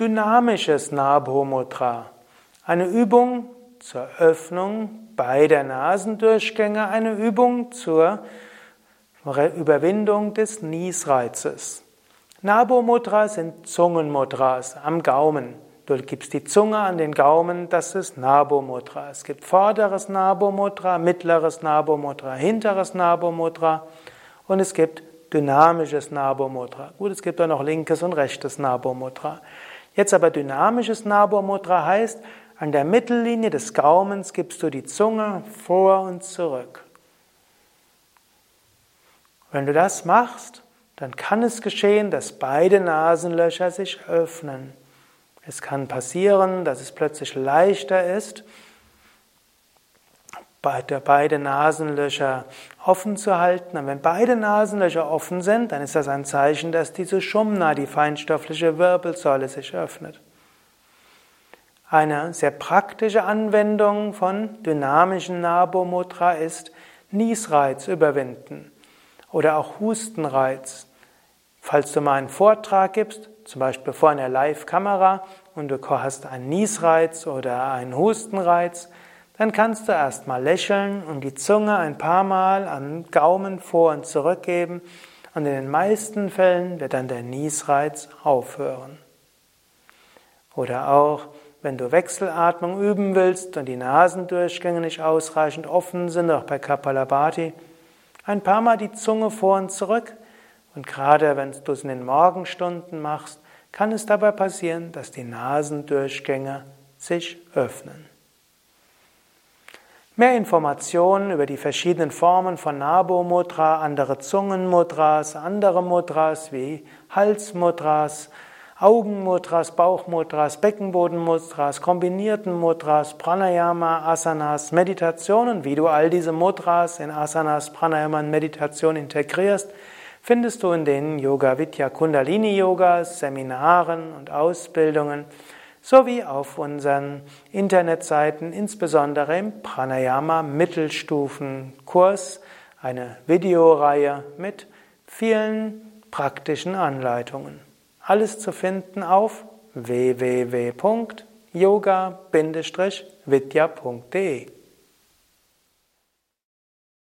Dynamisches Nabho Mudra. Eine Übung zur Öffnung beider Nasendurchgänge, eine Übung zur Überwindung des Niesreizes. Nabho Mudra sind Zungenmudras am Gaumen. Du gibst die Zunge an den Gaumen, das ist Nabho Mudra. Es gibt vorderes Nabho Mudra, mittleres Nabho Mudra, hinteres Nabho Mudra und es gibt dynamisches Nabho Mudra. Gut, es gibt auch noch linkes und rechtes Nabho Mudra. Jetzt aber dynamisches Nabho Mudra heißt, an der Mittellinie des Gaumens gibst du die Zunge vor und zurück. Wenn du das machst, dann kann es geschehen, dass beide Nasenlöcher sich öffnen. Es kann passieren, dass es plötzlich leichter ist, beide Nasenlöcher offen zu halten. Und wenn beide Nasenlöcher offen sind, dann ist das ein Zeichen, dass diese Shumna, die feinstoffliche Wirbelsäule, sich öffnet. Eine sehr praktische Anwendung von dynamischen Nabomudra ist Niesreiz überwinden oder auch Hustenreiz. Falls du mal einen Vortrag gibst, zum Beispiel vor einer Live-Kamera und du hast einen Niesreiz oder einen Hustenreiz, dann kannst du erstmal lächeln und die Zunge ein paar Mal an Gaumen vor und zurück geben und in den meisten Fällen wird dann der Niesreiz aufhören. Oder auch, wenn du Wechselatmung üben willst und die Nasendurchgänge nicht ausreichend offen sind, auch bei Kapalabhati, ein paar Mal die Zunge vor und zurück und gerade wenn du es in den Morgenstunden machst, kann es dabei passieren, dass die Nasendurchgänge sich öffnen. Mehr Informationen über die verschiedenen Formen von Nabo Mudra, andere Zungenmudras, andere Mudras wie Halsmudras, Augenmudras, Bauchmudras, Beckenbodenmudras, kombinierten Mudras, Pranayama, Asanas, Meditationen, wie du all diese Mudras in Asanas, Pranayama und Meditation integrierst, findest du in den Yoga Vidya Kundalini Yogas, Seminaren und Ausbildungen sowie auf unseren Internetseiten, insbesondere im Pranayama Mittelstufen-Kurs, eine Videoreihe mit vielen praktischen Anleitungen. Alles zu finden auf www.yoga-vidya.de